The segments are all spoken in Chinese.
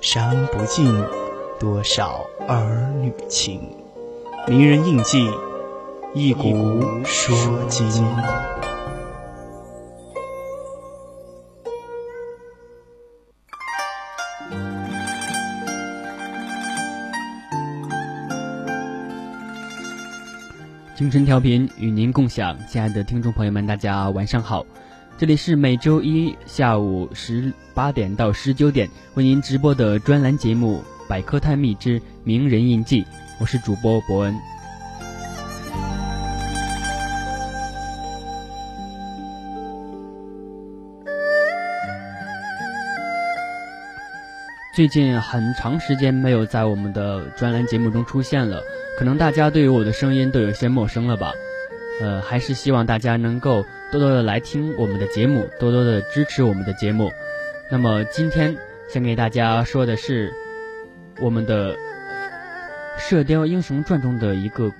伤不尽多少儿女情。名人印记，一古说今。清晨调频与您共享，亲爱的听众朋友们，大家晚上好，这里是每周一下午十八点到十九点为您直播的专栏节目《百科探秘之名人印记》，我是主播伯恩。最近很长时间没有在我们的专栏节目中出现了。可能大家对于我的声音都有些陌生了吧，呃，还是希望大家能够多多的来听我们的节目，多多的支持我们的节目。那么今天想给大家说的是我们的《射雕英雄传》中的一个。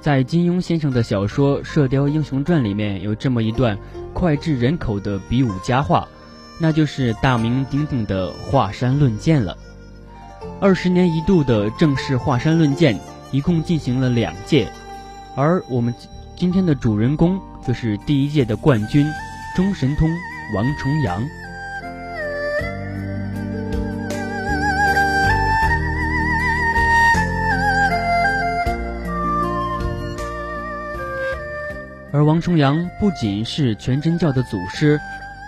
在金庸先生的小说《射雕英雄传》里面有这么一段脍炙人口的比武佳话，那就是大名鼎鼎的华山论剑了。二十年一度的正式华山论剑一共进行了两届，而我们今天的主人公就是第一届的冠军中神通王重阳。而王重阳不仅是全真教的祖师，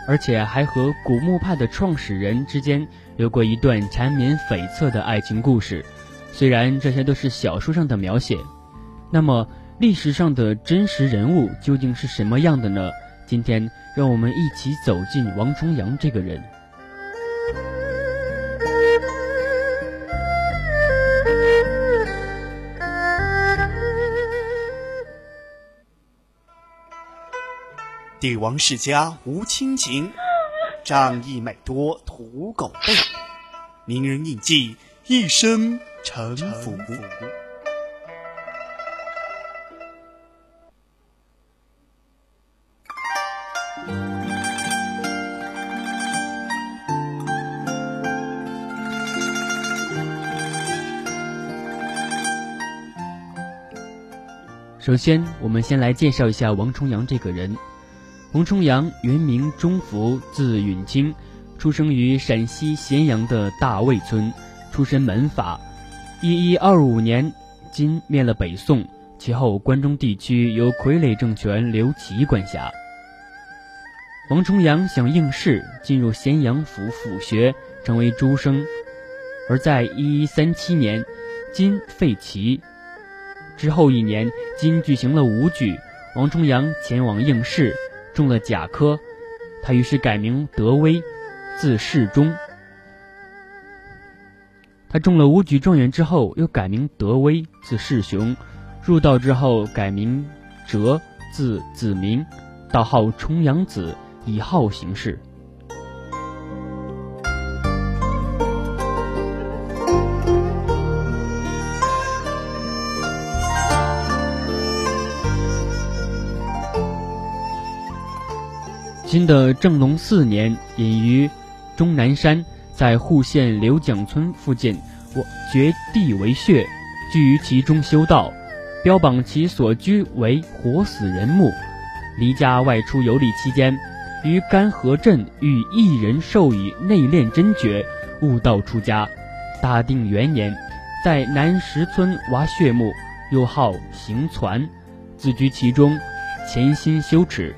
而且还和古墓派的创始人之间有过一段缠绵悱恻的爱情故事。虽然这些都是小说上的描写，那么历史上的真实人物究竟是什么样的呢？今天让我们一起走进王重阳这个人。帝王世家无亲情，仗义每多屠狗辈。名人印记，一生沉浮。首先，我们先来介绍一下王重阳这个人。王重阳原名钟福，字允清，出生于陕西咸阳的大魏村，出身门阀。一一二五年，金灭了北宋，其后关中地区由傀儡政权刘琦管辖。王重阳想应试，进入咸阳府府学，成为诸生。而在一一三七年，金废齐之后一年，金举行了武举，王重阳前往应试。中了甲科，他于是改名德威，字世忠。他中了武举状元之后，又改名德威，字世雄。入道之后，改名哲，字子明，道号重阳子，以号行事。金的正隆四年，隐于终南山，在户县刘蒋村附近，我掘地为穴，居于其中修道。标榜其所居为活死人墓。离家外出游历期间，于甘河镇遇一人授以内练真诀，悟道出家。大定元年，在南石村挖穴墓，又号行传，自居其中，潜心修持。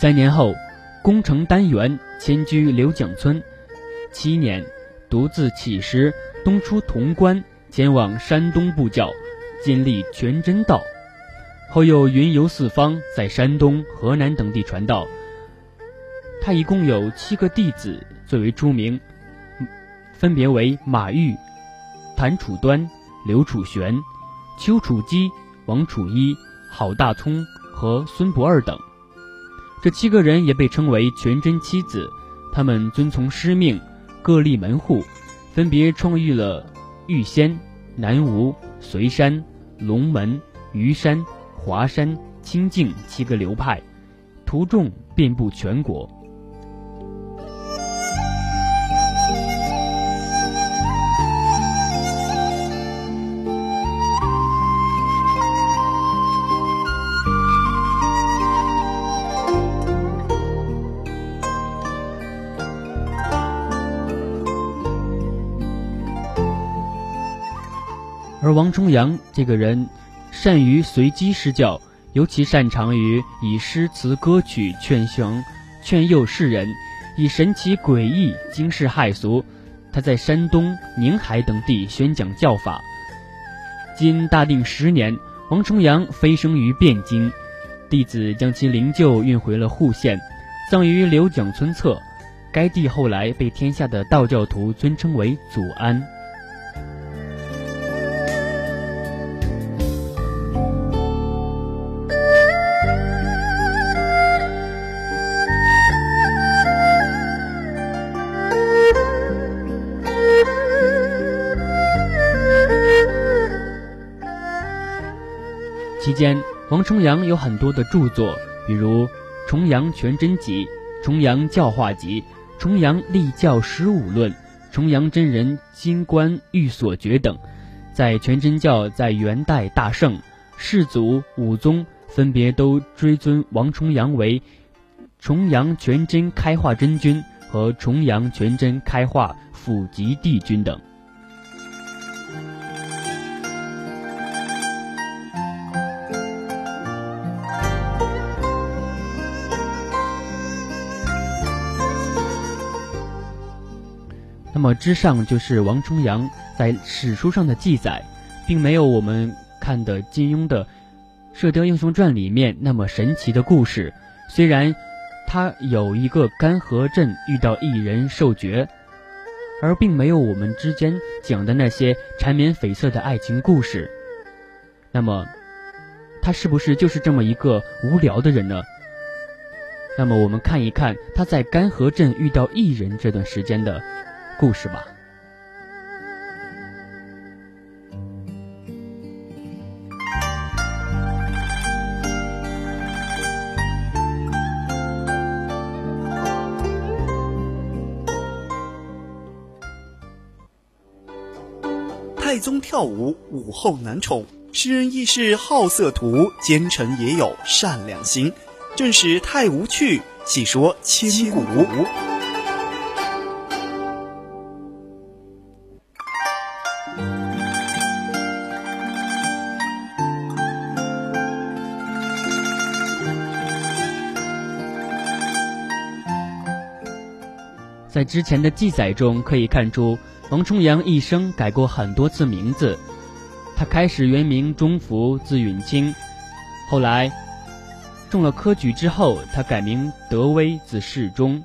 三年后，功成丹元，迁居刘蒋村。七年，独自起师东出潼关，前往山东布教，建立全真道。后又云游四方，在山东、河南等地传道。他一共有七个弟子，最为出名，分别为马玉、谭楚端、刘楚玄、丘楚基、王楚一、郝大聪和孙不二等。这七个人也被称为全真七子，他们遵从师命，各立门户，分别创立了玉仙、南无、随山、龙门、虞山、华山、清净七个流派，徒众遍布全国。而王重阳这个人，善于随机施教，尤其擅长于以诗词歌曲劝降、劝诱世人，以神奇诡异惊世骇俗。他在山东、宁海等地宣讲教法。今大定十年，王重阳飞升于汴京，弟子将其灵柩运回了户县，葬于刘蒋村侧。该地后来被天下的道教徒尊称为祖安。间，王重阳有很多的著作，比如《重阳全真集》《重阳教化集》《重阳立教十五论》《重阳真人金冠玉所诀》等。在全真教在元代大盛，世祖、武宗分别都追尊王重阳为重阳全真开化真君和重阳全真开化辅吉帝君等。那么之上就是王重阳在史书上的记载，并没有我们看的金庸的《射雕英雄传》里面那么神奇的故事。虽然他有一个干河镇遇到一人受爵，而并没有我们之间讲的那些缠绵悱恻的爱情故事。那么，他是不是就是这么一个无聊的人呢？那么我们看一看他在干河镇遇到异人这段时间的。故事吧。太宗跳舞，武后难宠。诗人亦是好色徒，奸臣也有善良心。正是太无趣，细说千古。在之前的记载中可以看出，王重阳一生改过很多次名字。他开始原名钟福，字允清，后来中了科举之后，他改名德威，字世忠。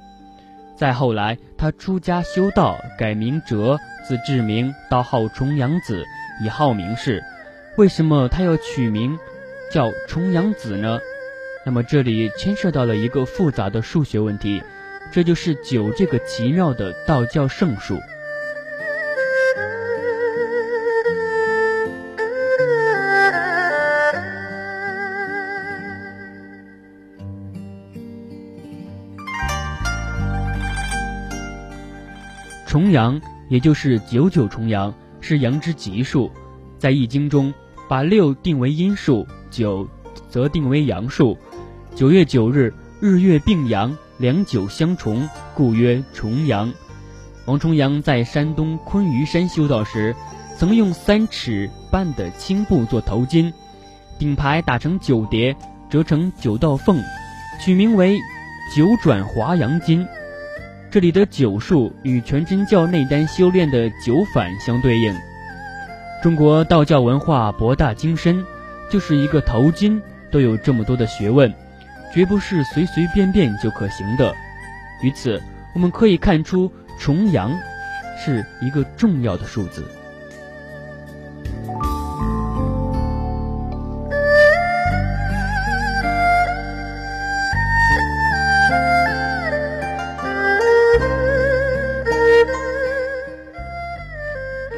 再后来，他出家修道，改名哲，字志明，道号重阳子，以号名士。为什么他要取名叫重阳子呢？那么这里牵涉到了一个复杂的数学问题。这就是九这个奇妙的道教圣数。重阳也就是九九重阳，是阳之吉数，在易经中把六定为阴数，九则定为阳数。九月九日，日月并阳，两九相重，故曰重阳。王重阳在山东昆嵛山修道时，曾用三尺半的青布做头巾，顶牌打成九叠，折成九道缝，取名为“九转华阳巾”。这里的九数与全真教内丹修炼的九反相对应。中国道教文化博大精深，就是一个头巾都有这么多的学问，绝不是随随便便就可行的。于此，我们可以看出。重阳是一个重要的数字。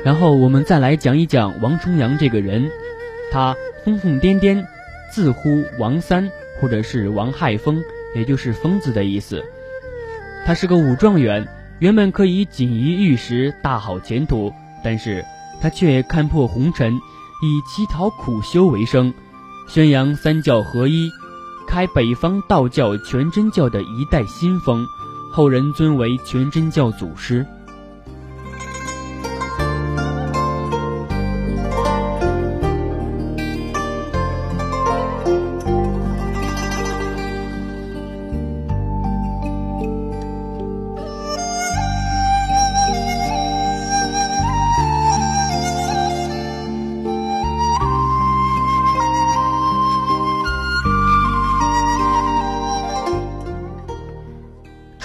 然后我们再来讲一讲王重阳这个人，他疯疯癫癫，自呼王三，或者是王亥疯，也就是疯子的意思。他是个武状元。原本可以锦衣玉食，大好前途，但是他却看破红尘，以乞讨苦修为生，宣扬三教合一，开北方道教全真教的一代新风，后人尊为全真教祖师。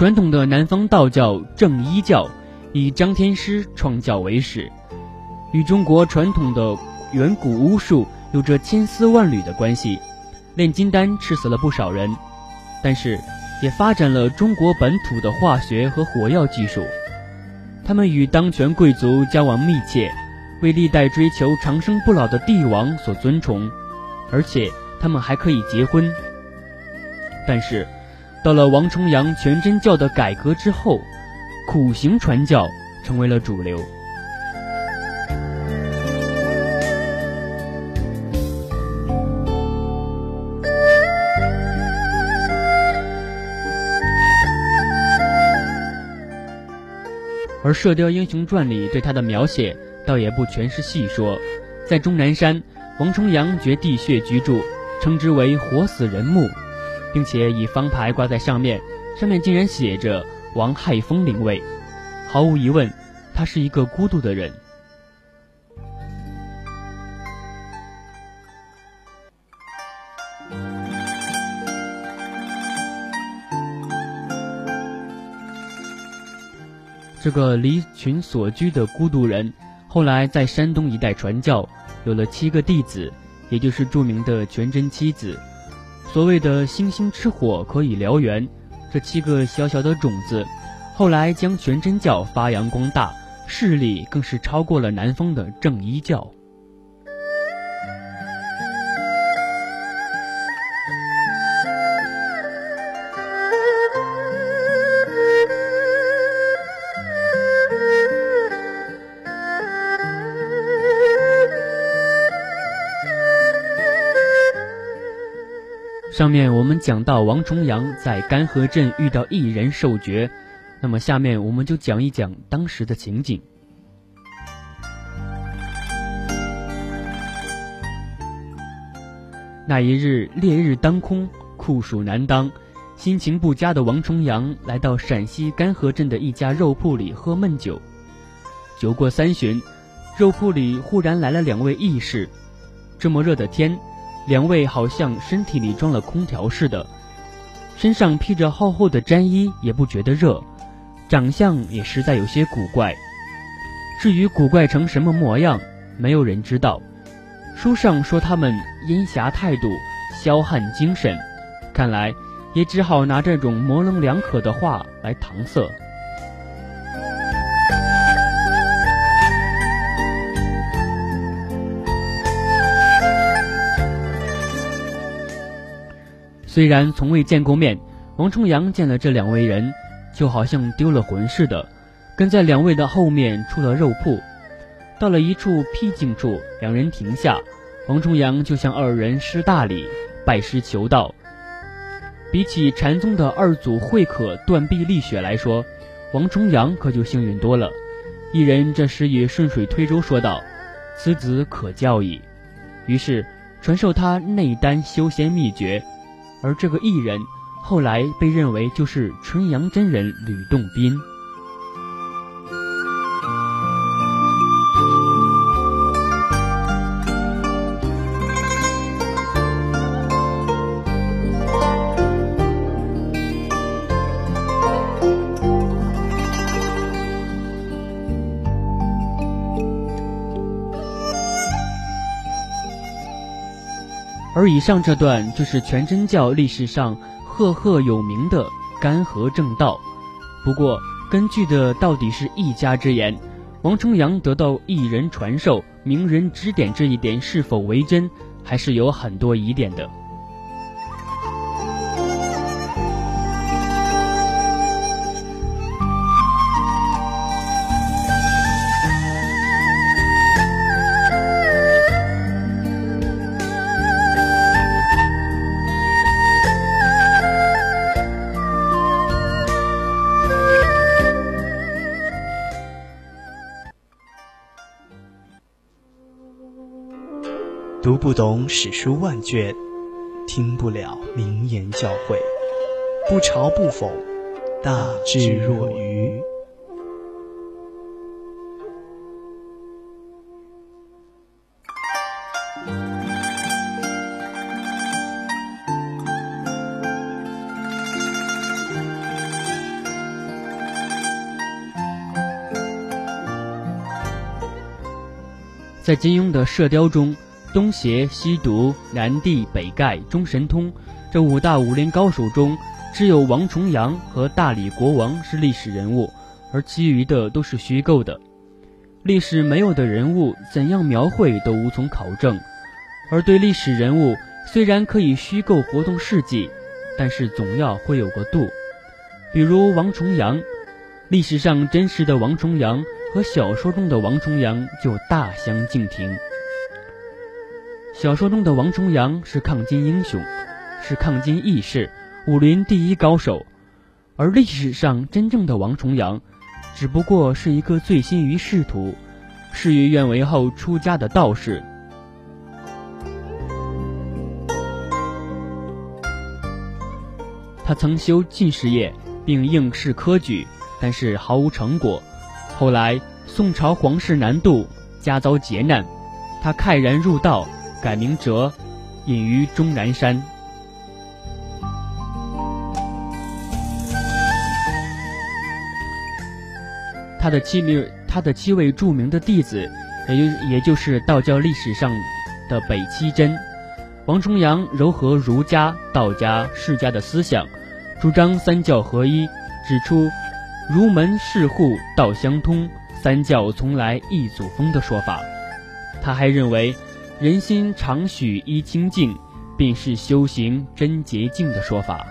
传统的南方道教正一教，以张天师创教为始，与中国传统的远古巫术有着千丝万缕的关系。炼金丹吃死了不少人，但是也发展了中国本土的化学和火药技术。他们与当权贵族交往密切，为历代追求长生不老的帝王所尊崇，而且他们还可以结婚。但是。到了王重阳全真教的改革之后，苦行传教成为了主流。而《射雕英雄传》里对他的描写，倒也不全是戏说。在终南山，王重阳掘地穴居住，称之为“活死人墓”。并且以方牌挂在上面，上面竟然写着“王亥峰灵位”。毫无疑问，他是一个孤独的人。这个离群所居的孤独人，后来在山东一带传教，有了七个弟子，也就是著名的全真七子。所谓的星星之火可以燎原，这七个小小的种子，后来将全真教发扬光大，势力更是超过了南方的正一教。上面我们讲到王重阳在干河镇遇到一人受爵，那么下面我们就讲一讲当时的情景。那一日烈日当空，酷暑难当，心情不佳的王重阳来到陕西干河镇的一家肉铺里喝闷酒。酒过三巡，肉铺里忽然来了两位义士。这么热的天。两位好像身体里装了空调似的，身上披着厚厚的毡衣也不觉得热，长相也实在有些古怪。至于古怪成什么模样，没有人知道。书上说他们阴侠态度，消汗精神，看来也只好拿这种模棱两可的话来搪塞。虽然从未见过面，王重阳见了这两位人，就好像丢了魂似的，跟在两位的后面出了肉铺。到了一处僻静处，两人停下，王重阳就向二人施大礼，拜师求道。比起禅宗的二祖慧可断臂立血来说，王重阳可就幸运多了。一人这时也顺水推舟说道：“此子可教矣。”于是传授他内丹修仙秘诀。而这个艺人后来被认为就是纯阳真人吕洞宾。而以上这段就是全真教历史上赫赫有名的干涸正道。不过，根据的到底是一家之言，王重阳得到一人传授、名人指点这一点是否为真，还是有很多疑点的。读不懂史书万卷，听不了名言教诲，不嘲不讽，大智若愚。在金庸的《射雕》中。东邪、西毒、南帝、北丐、中神通，这五大武林高手中，只有王重阳和大理国王是历史人物，而其余的都是虚构的。历史没有的人物，怎样描绘都无从考证。而对历史人物，虽然可以虚构活动事迹，但是总要会有个度。比如王重阳，历史上真实的王重阳和小说中的王重阳就大相径庭。小说中的王重阳是抗金英雄，是抗金义士，武林第一高手；而历史上真正的王重阳，只不过是一个醉心于仕途、事与愿违后出家的道士。他曾修进士业，并应试科举，但是毫无成果。后来宋朝皇室南渡，家遭劫难，他慨然入道。改名哲，隐于终南山。他的七名，他的七位著名的弟子，也就也就是道教历史上的北七真。王重阳糅合儒家、道家、释家的思想，主张三教合一，指出儒门世户道相通，三教从来一祖风的说法。他还认为。人心常许一清净，便是修行真洁净的说法。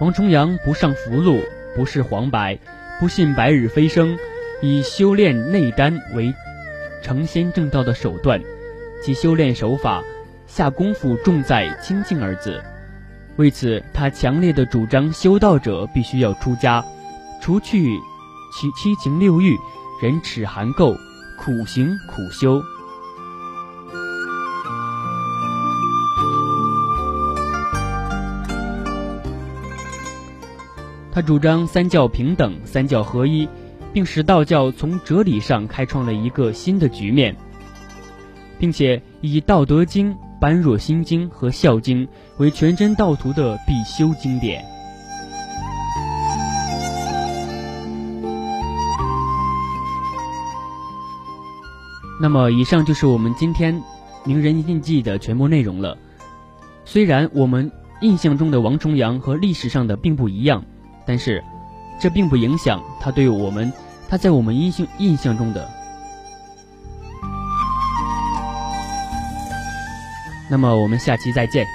王重阳不上福禄，不是黄白，不信白日飞升，以修炼内丹为成仙正道的手段，其修炼手法下功夫重在清净二字。为此，他强烈的主张修道者必须要出家，除去其七情六欲，忍耻含垢，苦行苦修。他主张三教平等、三教合一，并使道教从哲理上开创了一个新的局面，并且以《道德经》。般若心经和孝经为全真道徒的必修经典。那么，以上就是我们今天名人印记的全部内容了。虽然我们印象中的王重阳和历史上的并不一样，但是这并不影响他对我们他在我们印象印象中的。那么我们下期再见。